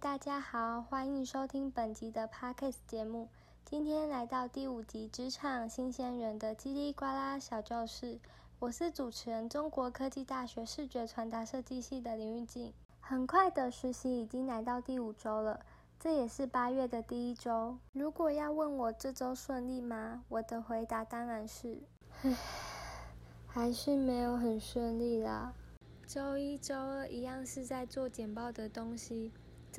大家好，欢迎收听本集的 Podcast 节目。今天来到第五集《职场新鲜人的叽里呱啦小教室》，我是主持人，中国科技大学视觉传达设计系的林玉静。很快的实习已经来到第五周了，这也是八月的第一周。如果要问我这周顺利吗？我的回答当然是，唉，还是没有很顺利啦。周一、周二一样是在做简报的东西。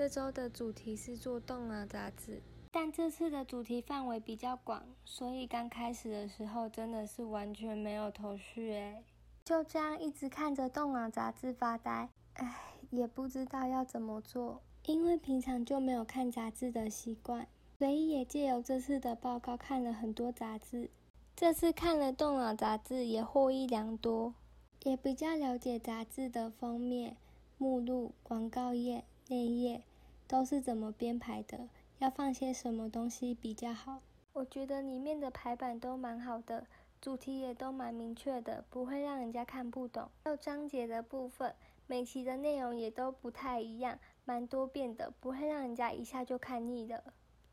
这周的主题是做动脑杂志，但这次的主题范围比较广，所以刚开始的时候真的是完全没有头绪诶。就这样一直看着动脑杂志发呆，唉，也不知道要怎么做，因为平常就没有看杂志的习惯，所以也借由这次的报告看了很多杂志。这次看了动脑杂志也获益良多。也比较了解杂志的封面、目录、广告页、内页都是怎么编排的，要放些什么东西比较好。我觉得里面的排版都蛮好的，主题也都蛮明确的，不会让人家看不懂。还有章节的部分，每期的内容也都不太一样，蛮多变的，不会让人家一下就看腻了。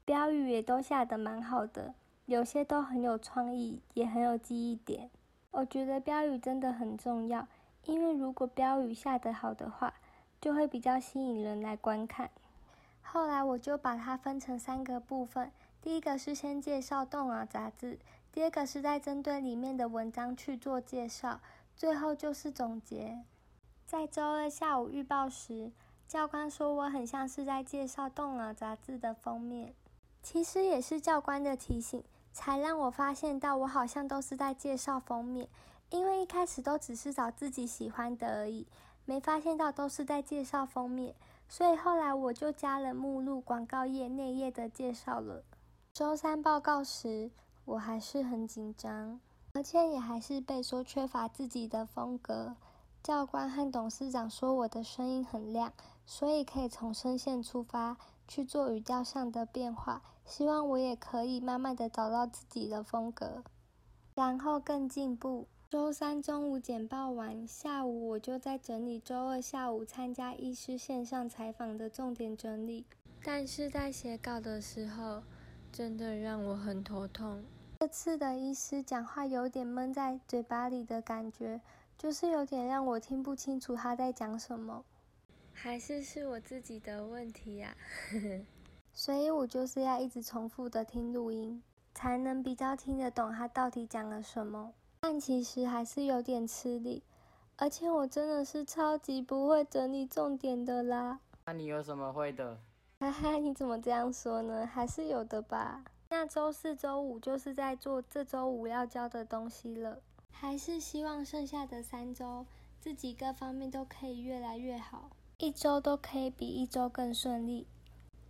标语也都下得蛮好的，有些都很有创意，也很有记忆点。我觉得标语真的很重要，因为如果标语下得好的话，就会比较吸引人来观看。后来我就把它分成三个部分，第一个是先介绍《动脑》杂志，第二个是在针对里面的文章去做介绍，最后就是总结。在周二下午预报时，教官说我很像是在介绍《动脑》杂志的封面，其实也是教官的提醒。才让我发现到，我好像都是在介绍封面，因为一开始都只是找自己喜欢的而已，没发现到都是在介绍封面，所以后来我就加了目录、广告页、内页的介绍了。周三报告时，我还是很紧张，而且也还是被说缺乏自己的风格。教官和董事长说我的声音很亮，所以可以从声线出发去做语调上的变化。希望我也可以慢慢的找到自己的风格，然后更进步。周三中午简报完，下午我就在整理周二下午参加医师线上采访的重点整理。但是在写稿的时候，真的让我很头痛。这次的医师讲话有点闷在嘴巴里的感觉。就是有点让我听不清楚他在讲什么，还是是我自己的问题呀？所以我就是要一直重复的听录音，才能比较听得懂他到底讲了什么。但其实还是有点吃力，而且我真的是超级不会整理重点的啦。那你有什么会的？哈哈，你怎么这样说呢？还是有的吧。那周四周五就是在做这周五要教的东西了。还是希望剩下的三周，自己各方面都可以越来越好，一周都可以比一周更顺利。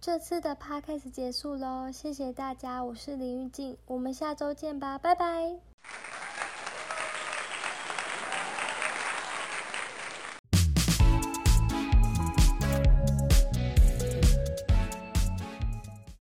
这次的 podcast 结束喽，谢谢大家，我是林玉静，我们下周见吧，拜拜。